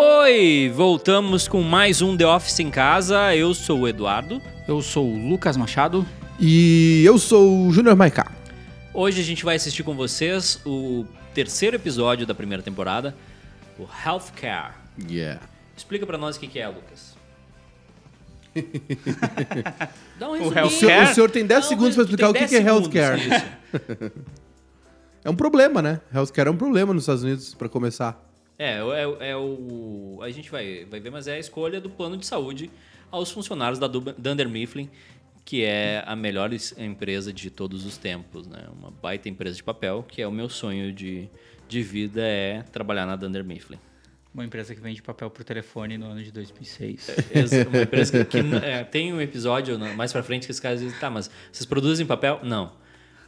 Oi, voltamos com mais um The Office em casa. Eu sou o Eduardo. Eu sou o Lucas Machado. E eu sou o Júnior Maiká. Hoje a gente vai assistir com vocês o terceiro episódio da primeira temporada, o Healthcare. Yeah. Explica pra nós o que que é, Lucas. Dá um O resuminho. O senhor, o senhor tem 10 Não, segundos para explicar o que, que é 10 segundos, healthcare. É um problema, né? Healthcare é um problema nos Estados Unidos, para começar. É, é, é o. A gente vai, vai ver, mas é a escolha do plano de saúde aos funcionários da Du- Dunder Mifflin, que é a melhor es- empresa de todos os tempos, né? Uma baita empresa de papel, que é o meu sonho de, de vida é trabalhar na Dunder Mifflin. Uma empresa que vende papel por telefone no ano de 2006. Ex- Uma empresa que, que, é, tem um episódio mais pra frente que os caras dizem, tá, mas vocês produzem papel? Não.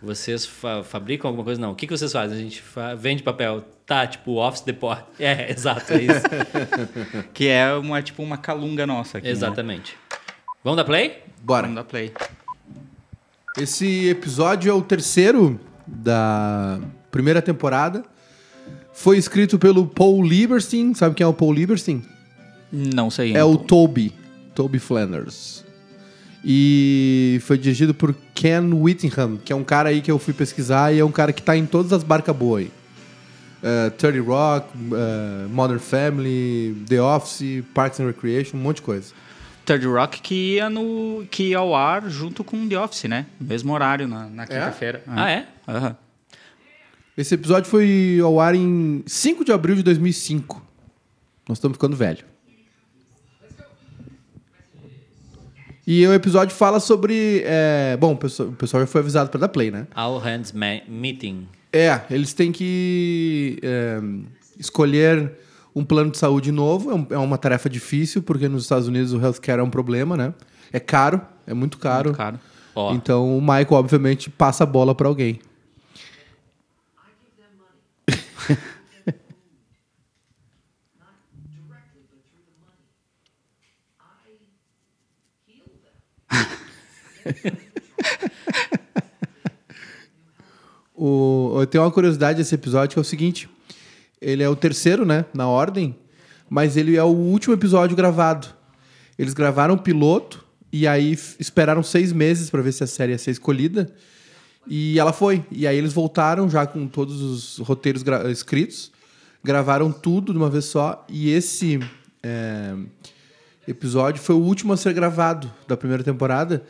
Vocês fa- fabricam alguma coisa? Não. O que, que vocês fazem? A gente fa- vende papel. Tá, tipo, Office Depot. É, exato, é isso. que é uma, tipo uma calunga nossa aqui. né? Exatamente. Vamos dar play? Bora. Vamos dar play. Esse episódio é o terceiro da primeira temporada. Foi escrito pelo Paul Lieberstein. Sabe quem é o Paul Lieberstein? Não sei. É o. Toby. Toby Flanders. E foi dirigido por Ken Whittingham, que é um cara aí que eu fui pesquisar e é um cara que tá em todas as barcas boas aí. Uh, 30 Rock, uh, Modern Family, The Office, Parks and Recreation, um monte de coisa. Third Rock que ia, no, que ia ao ar junto com The Office, né? Mesmo horário na, na quinta-feira. Ah, é? Aham. Esse episódio foi ao ar em 5 de abril de 2005. Nós estamos ficando velho. E o episódio fala sobre. é, bom, o pessoal, o pessoal já foi avisado para dar play, né? All Hands Meeting. É, eles têm que é, escolher um plano de saúde novo. É, um- é uma tarefa difícil, porque nos Estados Unidos o healthcare é um problema, né? É caro, é muito caro. Muito caro. Ó, Então o Michael, obviamente, passa a bola para alguém. O, eu tenho uma curiosidade desse episódio que é o seguinte: ele é o terceiro, né, na ordem, mas ele é o último episódio gravado. Eles gravaram o piloto e aí esperaram seis meses para ver se a série ia ser escolhida. E ela foi. E aí eles voltaram já com todos os roteiros gra- escritos, gravaram tudo de uma vez só. E esse é, episódio foi o último a ser gravado da primeira temporada.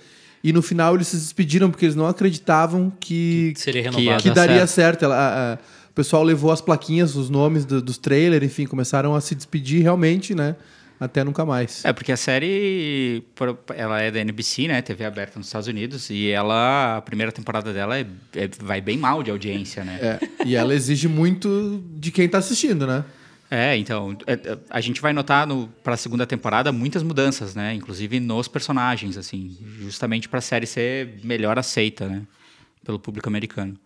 E no final eles se despediram porque eles não acreditavam que, seria que ia renovado. que dar daria certo. Ela- a- a- o pessoal levou as plaquinhas, os nomes do- dos trailers, enfim, começaram a se despedir realmente, né? Até nunca mais. É, porque a série, ela é da NBC, né? TV aberta nos Estados Unidos. E ela, a primeira temporada dela é- é- vai bem mal de audiência, né? É, e ela exige muito de quem tá assistindo, né? É, então, é, é, a gente vai notar para a segunda temporada muitas mudanças, né? Inclusive nos personagens, assim, justamente para a série ser melhor aceita, né? Pelo público americano.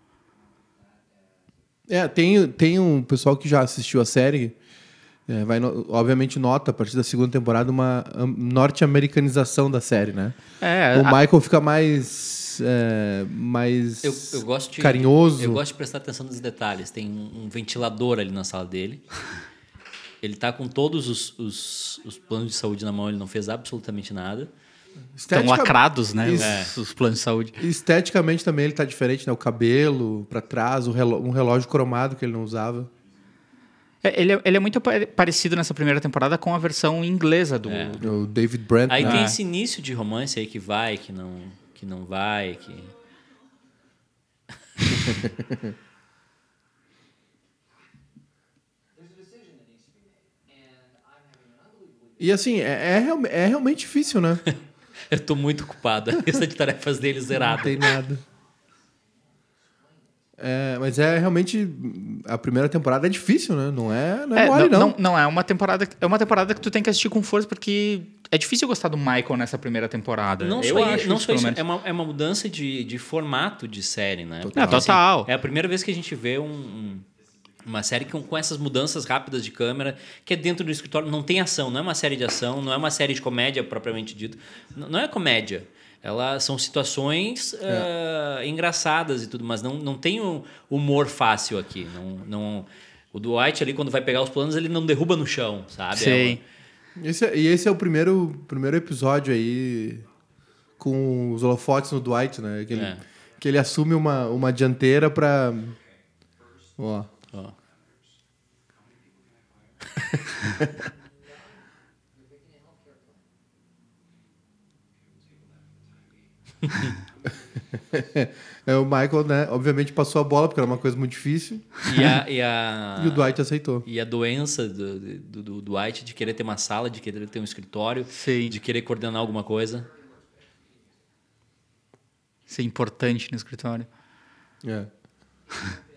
É, tem, tem um pessoal que já assistiu a série, é, vai, no- obviamente nota a partir da segunda temporada uma am- norte-americanização da série, né? É, o a- Michael fica mais. é, mais Eu, eu gosto de, carinhoso. Eu gosto de prestar atenção nos detalhes. Tem um, um ventilador ali na sala dele. Ele tá com todos os, os, os planos de saúde na mão, ele não fez absolutamente nada. estão lacrados, né? Isso. Os, os planos de saúde. Esteticamente também ele tá diferente, né? O cabelo pra trás, reló- um relógio cromado que ele não usava. É, ele, é, ele é muito pa- parecido nessa primeira temporada com a versão inglesa do. O David Brent. Aí né? tem esse início de romance aí que vai, que não, que não vai, que... E assim, é, é, real- é realmente difícil, né? Eu tô muito ocupado. A lista de tarefas dele Não zerada. tem nada. É, mas é realmente. A primeira temporada é difícil, né? Não é, não é, É, mole, não, não. não, não, é uma temporada. É uma temporada que tu tem que assistir com força, porque é difícil gostar do Michael nessa primeira temporada. Não Eu só, acho isso, não isso, só isso, é uma, é uma mudança de, de formato de série, né? Ah, total. é a primeira vez que a gente vê um- um- uma série com, com essas mudanças rápidas de câmera, que é dentro do escritório, não tem ação, não é uma série de ação, não é uma série de comédia propriamente dito. N- Não é comédia. Elas são situações ah, engraçadas e tudo, mas não, não tem um humor fácil aqui. Não, não, O Dwight ali, quando vai pegar os planos, ele não derruba no chão, sabe? É Sim. Esse é- e esse é o primeiro, primeiro episódio aí com os holofotes no Dwight, né? Que ele, É. que ele assume uma, uma dianteira pra. Ó. Ó. É, o Michael, né? Obviamente passou a bola, porque era uma coisa muito difícil. E a, e a, E o Dwight aceitou. e a doença do, do, do Dwight de querer ter uma sala, de querer ter um escritório, Sim. de querer coordenar alguma coisa. Isso é importante no escritório. É.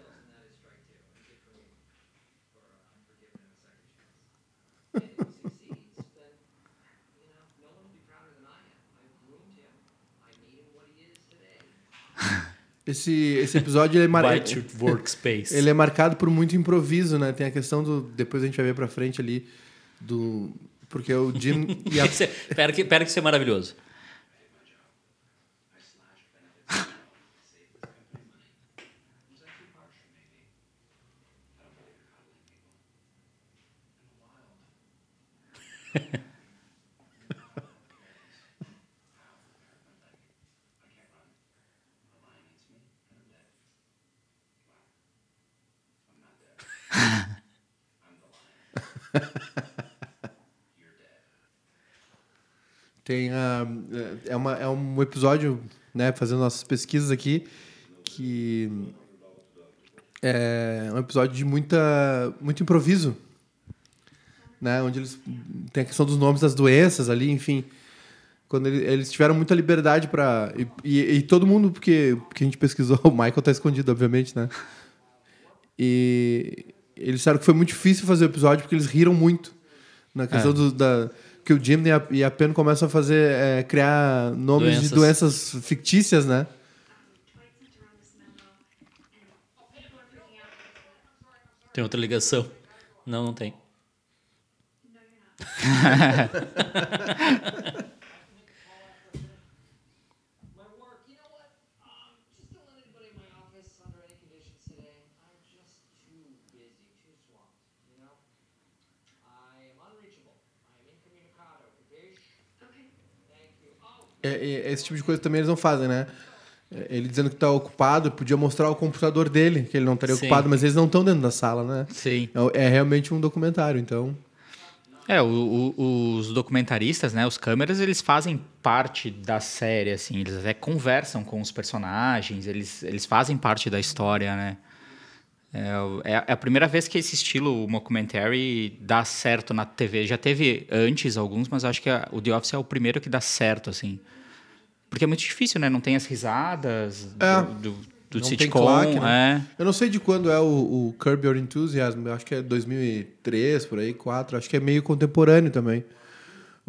Esse, esse episódio ele é, mar... Dwight Workspace. ele é marcado por muito improviso, né? Tem a questão do. Depois a gente vai ver pra frente ali. Do. Porque o Jim e a, é- pera, que, pera que isso é maravilhoso. Tem a. É, uma, é um episódio, né, fazendo nossas pesquisas aqui, que é um episódio de muita, muito improviso. Né, onde eles. Tem a questão dos nomes das doenças ali, enfim. Quando ele- eles tiveram muita liberdade para e, e- e todo mundo, porque, porque a gente pesquisou, o Michael tá escondido, obviamente, né? E eles disseram que foi muito difícil fazer o episódio porque eles riram muito. Na questão É. do, da. Que o Jim e a, e a Pen começam a fazer. é, criar nomes de Doenças. doenças fictícias, né? Tem outra ligação. Não, não tem. esse tipo de coisa também eles não fazem, né? É, Ele dizendo que tá ocupado, podia mostrar o computador dele, que ele não estaria Sim. ocupado, mas eles não estão dentro da sala, né? Sim. É, é realmente um documentário, então. É, o- o- os documentaristas, né, os câmeras, eles fazem parte da série, assim, eles até conversam com os personagens, eles, eles fazem parte da história, né? É, é é a primeira vez que esse estilo mockumentary dá certo na TV. Já teve antes alguns, mas acho que a- o The Office é o primeiro que dá certo, assim. Porque é muito difícil, né? Não tem as risadas É. do, do, do sitcom, claque, né? é. Eu não sei de quando é o, o Curb Your Enthusiasm, eu acho que é 2003, por aí, 4, acho que é meio contemporâneo também.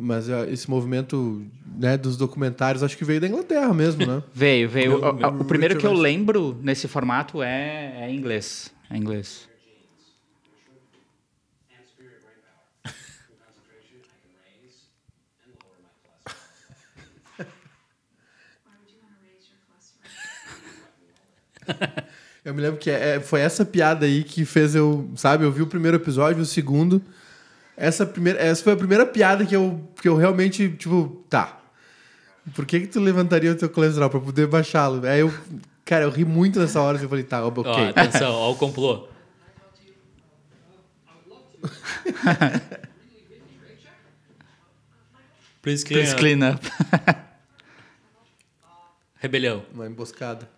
Mas é, esse movimento né, dos documentários, acho que veio da Inglaterra mesmo, né? Veio, veio. O, meu o primeiro que eu lembro nesse formato é, é inglês. É inglês. Eu me lembro que é, é- foi essa piada aí que fez eu, sabe, eu vi o primeiro episódio, o segundo. Essa, primeira, essa foi a primeira piada que eu, que eu realmente, tipo, tá. Por que que tu levantaria o teu colesterol? Pra poder baixá-lo? Aí eu, cara, eu ri muito nessa hora, assim, eu falei, tá, ok. Ó, atenção, ó o complô. Please clean Please up. clean up. Rebelião. Uma emboscada.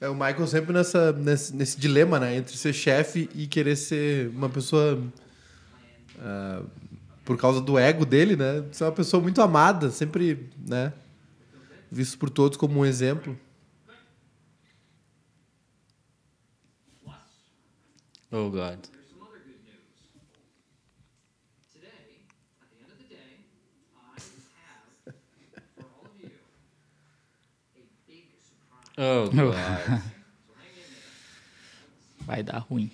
É o Michael sempre nessa, nesse, nesse dilema, né? Entre ser chefe e querer ser uma pessoa. ah, por causa do ego dele, né? Ser uma pessoa muito amada, sempre, né? Visto por todos como um exemplo. Oh, God. Oh, Vai dar ruim.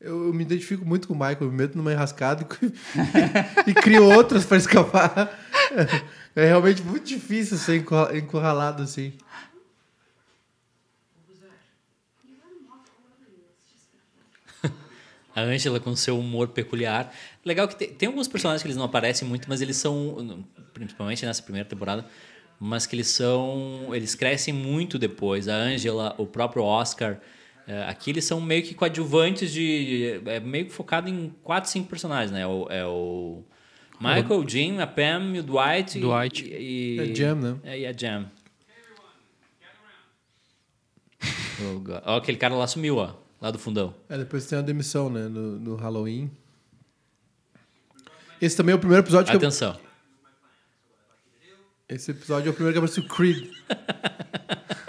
Eu, eu, me identifico muito com o Michael, me meto numa enrascada e, e crio outras para escapar. É, é realmente muito difícil ser encurralado assim. A Angela com seu humor peculiar. Legal que tem, tem alguns personagens que eles não aparecem muito, mas eles são, principalmente nessa primeira temporada, mas que eles são, eles crescem muito depois. A Angela, o próprio Oscar, é, aqui eles são meio que coadjuvantes de, é meio que focado em quatro, cinco personagens, né? O, é o Michael, o Jim, a Pam e o Dwight. e- Dwight. E, É a Jam, né? É, e a Jam. Oh, God. Ó, aquele cara lá sumiu, ó, lá do fundão. É, depois tem a demissão, né? No, no Halloween. Esse também é o primeiro episódio que eu, Atenção. Esse episódio é o primeiro que aparece o Creed.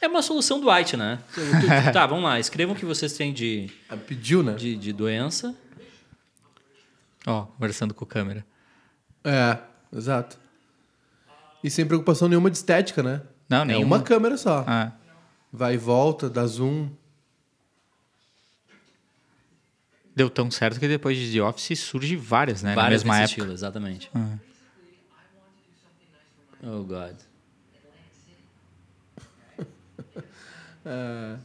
É uma solução Dwight, né? Tu- tu- tá, vamos lá. Escrevam o que vocês têm de, Ah, Pediu, né? de, de doença. Ó, conversando com a câmera. É, exato. E sem preocupação nenhuma de estética, né? Não, É nenhuma. uma câmera só. Ah, Vai e volta, dá zoom. deu tão certo que depois de The Office surge várias, né? Várias na mesma época. estilo, exatamente. Ah. Oh, God. É.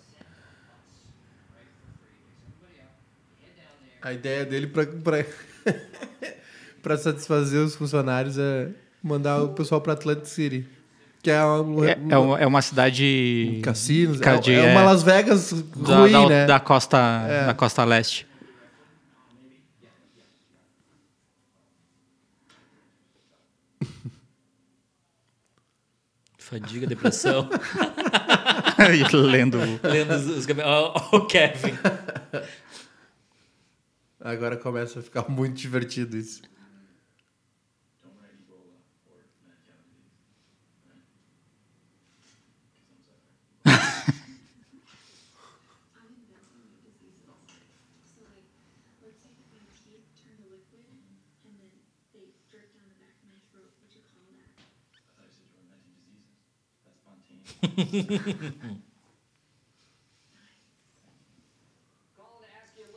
A ideia dele pra satisfazer os funcionários é mandar o pessoal pra Atlantic City. Que é, um, É, é uma, é uma cidade. cassinos. Ca- É, de- é uma é, Las Vegas da, ruim, da, né? da costa, É. da costa leste. Fadiga, depressão. E Lendo. Lendo os, os ó, o Kevin. Agora começa a ficar muito divertido isso.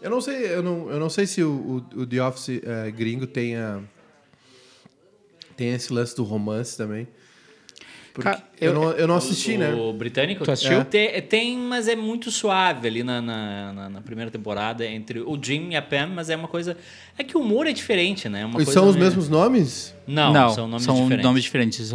Eu não sei, eu não, eu não sei se o, o, o The Office eh, gringo tenha, tem esse lance do romance também. Porque Cara, eu, eu- não, eu não assisti, o, né? O britânico. Tu assistiu? Tem, tem, mas é muito suave ali na, na, na- na primeira temporada entre o Jim e a Pam, mas é uma coisa. É que o humor é diferente, né? É Uma coisa são os meio- mesmos nomes? Não, são nomes diferentes. nomes diferentes.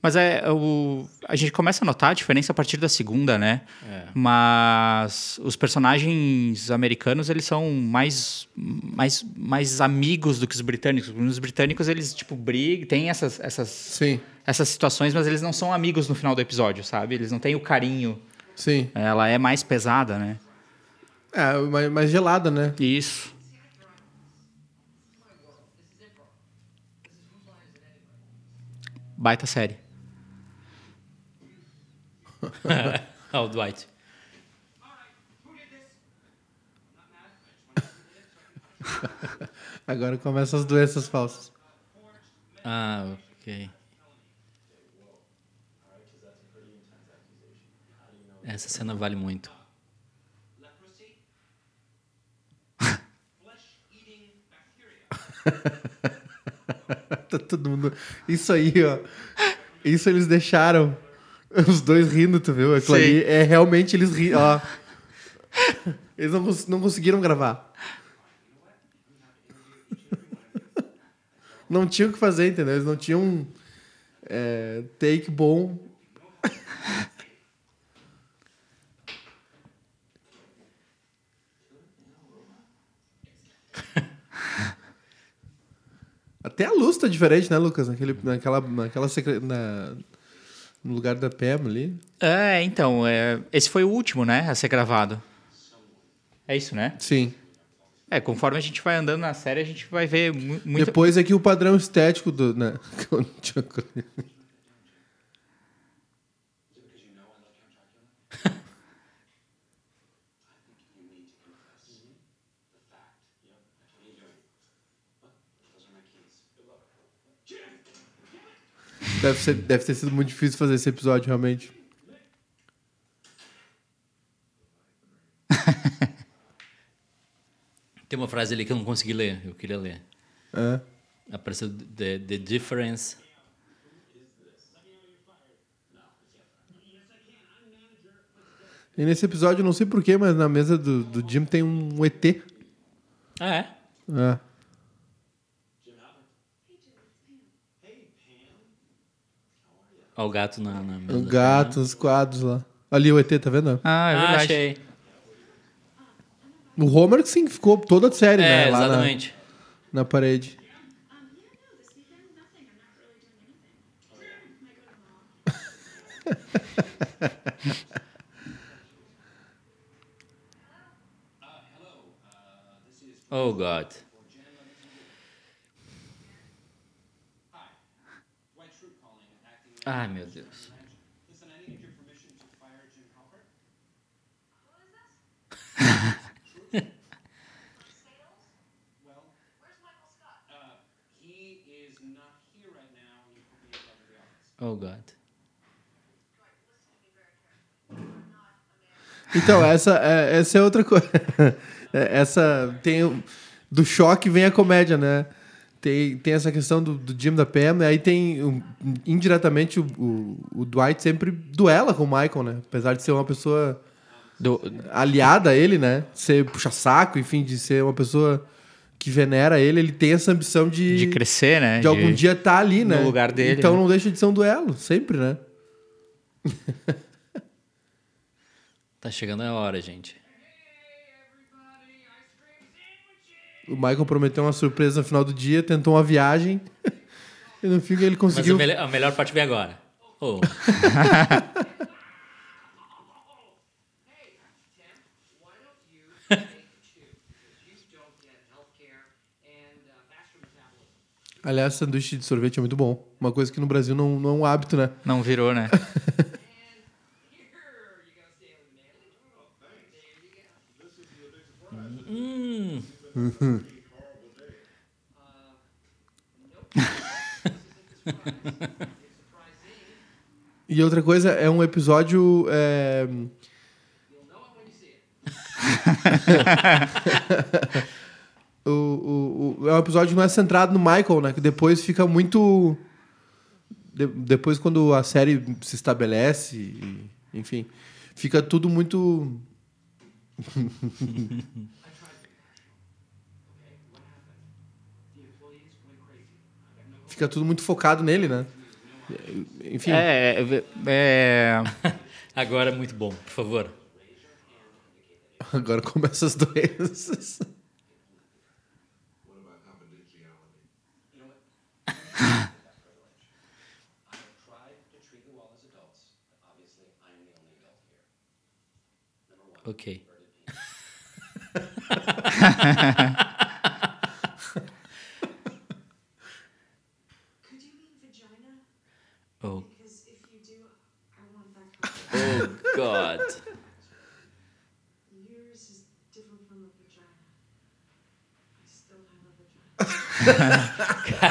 Mas é o a gente começa a notar a diferença a partir da segunda, né? É. Mas os personagens americanos eles são mais, mais, mais amigos do que os britânicos. Os britânicos eles tipo brigam, tem essas, essas, Sim, essas situações, mas eles não são amigos no final do episódio, sabe? Eles não têm o carinho. sim. Ela é mais pesada, né? É, mais, mais gelada, né? Isso. Baita série. Ah, o Dwight. Agora começam as doenças falsas. Ah, ok. Essa cena vale muito. Tá todo mundo. Isso aí, ó. Isso eles deixaram. Os dois rindo, tu viu? Aquilo Sim. ali é realmente eles ri, ó. Eles não, cons- não conseguiram gravar. Não tinham o que fazer, entendeu? Eles não tinham é, take bom. Até a luz tá diferente, né, Lucas? Naquele, naquela, naquela na, no lugar da Pam ali. É, então, é, esse foi o último, né, a ser gravado. É isso, né? Sim. É, conforme a gente vai andando na série, a gente vai ver mu muito. Depois é que o padrão estético do. Né? Deve, ser, deve ter sido muito difícil fazer esse episódio, realmente. Tem uma frase ali que eu não consegui ler, eu queria ler. É. Apareceu the, the difference. E nesse episódio, não sei porquê, mas na mesa do, do Jim tem um ET. Ah, é? É. Ó, o gato na, na mesa. Um gato, os quadros lá. Ali o ET, tá vendo? Ah, é Ah, verdade. achei. O Homer, sim, ficou toda a série, É, né? Lá na, exatamente. na parede. Um, yeah, carefully. I'm not a man. Então, essa é, essa é outra coisa. É, essa tem. Do choque vem a comédia, né? Tem, tem essa questão do, do Jim da Pam, e aí tem um, indiretamente o, o, o Dwight sempre duela com o Michael, né? Apesar de ser uma pessoa Do- aliada a ele, né? Ser puxa-saco, enfim, de ser uma pessoa que venera ele, ele tem essa ambição de, de crescer, né? de algum dia estar ali, no né? lugar dele, Então né? não deixa de ser um duelo, sempre, né? Tá chegando a hora, gente. O Michael prometeu uma surpresa no final do dia, tentou uma viagem. e no fim ele Mas conseguiu. a, melhor- a melhor parte vem agora. Oh. Hey, Tim, why don't you take two? Because you don't get healthcare and faster metabolism. Aliás, sanduíche de sorvete é muito bom. Uma coisa que no Brasil não, não é um hábito, né? Não virou, né? E outra coisa, é um episódio. é, o, o, o- é um episódio que não é centrado no Michael, né? Que depois fica muito. de- depois, quando a série se estabelece, e- enfim, fica tudo muito. Fica tudo muito focado nele, né? Enfim. É, é, é, Agora é muito bom, por favor. Agora começam as doenças. What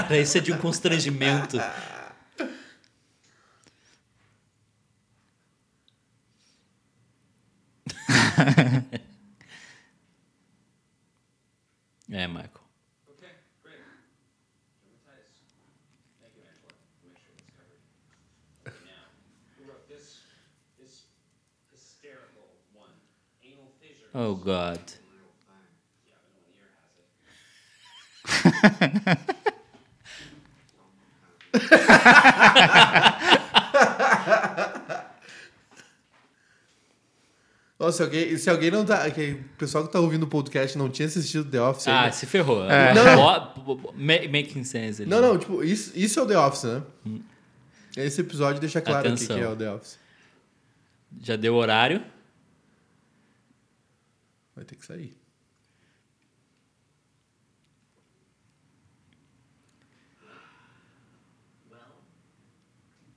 Cara, isso é de um constrangimento. É, Michael. Oh, God. Nossa, se alguém, se alguém não tá. Que, o pessoal que tá ouvindo o podcast não tinha assistido The Office Ah, ainda. se ferrou. É. Ma- Making sense. ali. Não, não, tipo, isso, isso é o The Office, né? Esse episódio deixa claro o que, que é o The Office. Já deu horário. Vai ter que sair.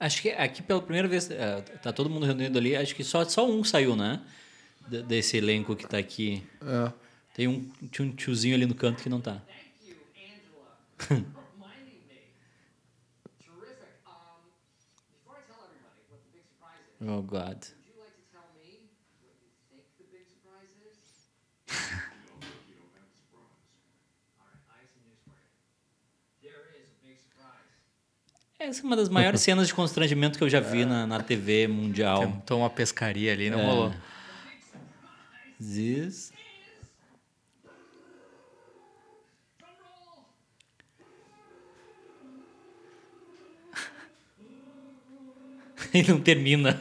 acho que aqui pela primeira vez é, tá todo mundo reunido ali. Acho que só, só um saiu, né? D- Desse elenco que tá aqui. É. Tem um, tinha um tiozinho ali no canto que não tá. thank you, Essa é uma das maiores cenas de constrangimento que eu já vi na, na TV mundial. Tentou uma pescaria ali, não É. rolou. This. E não termina.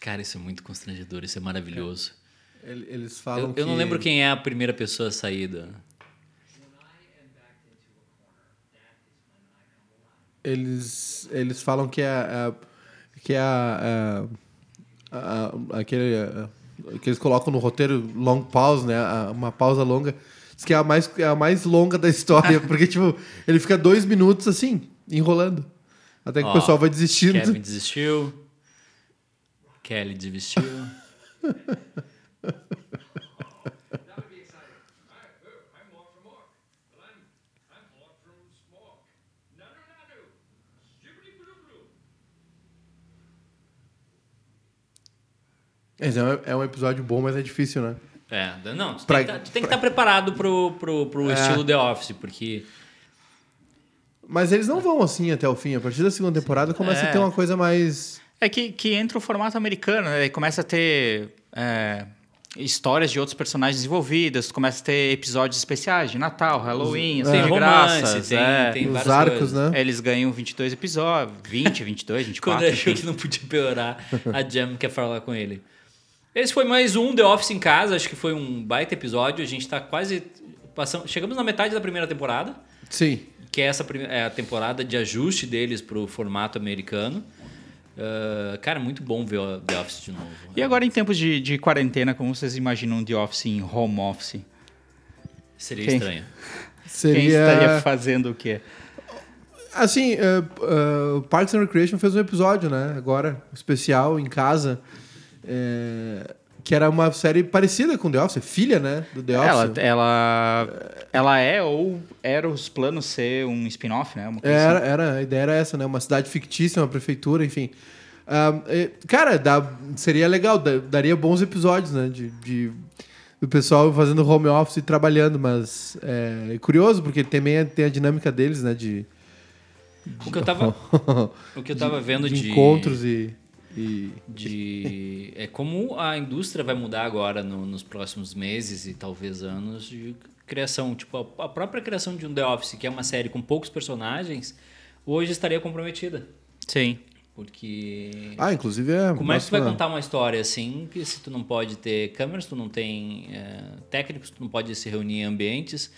Cara, isso é muito constrangedor, isso é maravilhoso. Ele- Eles falam Eu, eu não que- lembro quem é a primeira pessoa a sair da- When I am backed into a corner, that is when I come alive. eles, eles falam que é, a- que é a, a- a- aquele a- que eles colocam no roteiro long pause, né? Uma pausa longa. Diz que é a mais, é a mais longa da história, porque tipo, ele fica dois minutos assim, enrolando. Até que Ó, o pessoal vai desistindo. Kevin desistiu. Kelly desistiu. Mas é um, é um episódio bom, mas é difícil, né? É, não, tu Pra- tem, que tá- estar preparado pro, pro, pro É. estilo The Office, porque. Mas eles não vão assim até o fim. A partir da segunda temporada começa É. a ter uma coisa mais. É que, que entra o formato americano, né? E começa a ter é, histórias de outros personagens envolvidas, começa a ter episódios especiais de Natal, Halloween, Os- assim, é. de romance, graças. tem- é. tem- os várias arcos, coisas. né? Eles ganham 22 episódios, 20, 22, 24. Quando achou que não podia piorar, a Jam quer falar com ele. Esse foi mais um The Office em casa, acho que foi um baita episódio. A gente tá quase. Passamos, chegamos na metade da primeira temporada, Sim. que é essa é a temporada de ajuste deles pro formato americano. Ah, cara, muito bom ver o The Office de novo. E agora, em tempos de, de quarentena, como vocês imaginam The Office em home office? Seria Quem- estranho. Quem Seria. estaria fazendo o quê? Assim, eh, eh, Parks and Recreation fez um episódio, né? Agora, especial em casa. Eh, que era uma série parecida com The Office, filha, né? Do The Office. Ela, ela, ela é ou era os planos ser um spin-off, né? Uma coisa Era, assim. era, a ideia era essa, né? Uma cidade fictícia, uma prefeitura, enfim. Ah, cara, dá- seria legal, dá- daria bons episódios, né? De, de- do pessoal fazendo home office e trabalhando, mas é, curioso, porque também é- tem a dinâmica deles, né? De, O que eu tava, o que eu tava vendo de de, encontros e, e- de é como a indústria vai mudar agora no- nos próximos meses e talvez anos de criação, tipo a, a própria criação de um The Office, que é uma série com poucos personagens, hoje estaria comprometida, Sim. porque Ah, inclusive é. como é que tu vai contar uma história assim, que se tu não pode ter câmeras, tu não tem é, técnicos, tu não pode se reunir em ambientes,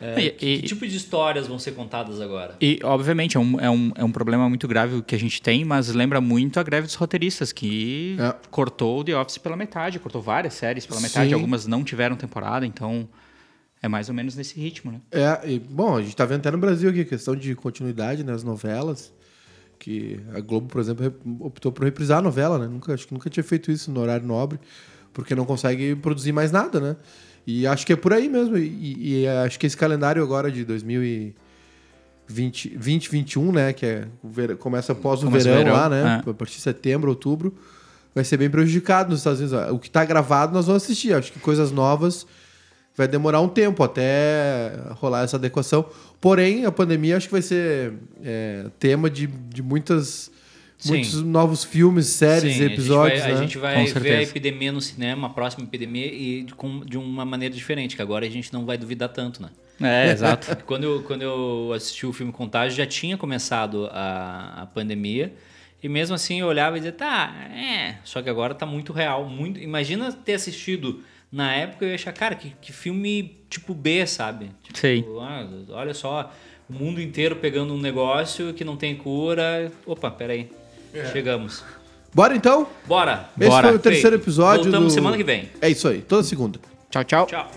é, E- que, e- que tipo de histórias vão ser contadas agora? E, obviamente, é um, é, um, é um problema muito grave que a gente tem, mas lembra muito a greve dos roteiristas, que É. cortou o The Office pela metade, cortou várias séries pela metade, Sim. algumas não tiveram temporada, então é mais ou menos nesse ritmo, né? É, e, bom, a gente tá vendo até no Brasil aqui, questão de continuidade nas novelas. Que a Globo, por exemplo, optou por reprisar a novela, né? Nunca, acho que nunca tinha feito isso no horário nobre, porque não consegue produzir mais nada, né? E acho que é por aí mesmo. E, e acho que esse calendário agora de 2020, 2021, né? Que é, ver- começa após o Começa verão, verão, lá, né? é. A partir de setembro, outubro, vai ser bem prejudicado nos Estados Unidos. O que tá gravado nós vamos assistir. Acho que coisas novas vai demorar um tempo até rolar essa adequação. Porém, a pandemia acho que vai ser é, tema de, de muitas, Sim. muitos novos filmes, séries, Sim, episódios. A gente vai, né? a gente vai ver a epidemia no cinema, a próxima epidemia, e de, com- de uma maneira diferente, que agora a gente não vai duvidar tanto, né? É, exato. Quando eu, quando eu assisti o filme Contágio, já tinha começado a, a pandemia E mesmo assim eu olhava e dizia, tá, é. Só que agora tá muito real. muito Imagina ter assistido na época eu ia achar, cara, que, que filme tipo B, sabe? Tipo, Sei. ah, olha só, o mundo inteiro pegando um negócio que não tem cura. Opa, peraí. Chegamos. Bora então? Bora! Esse Bora. foi o terceiro Feito. episódio Voltamos do- semana que vem. É isso aí, toda segunda. Tchau, tchau. Tchau.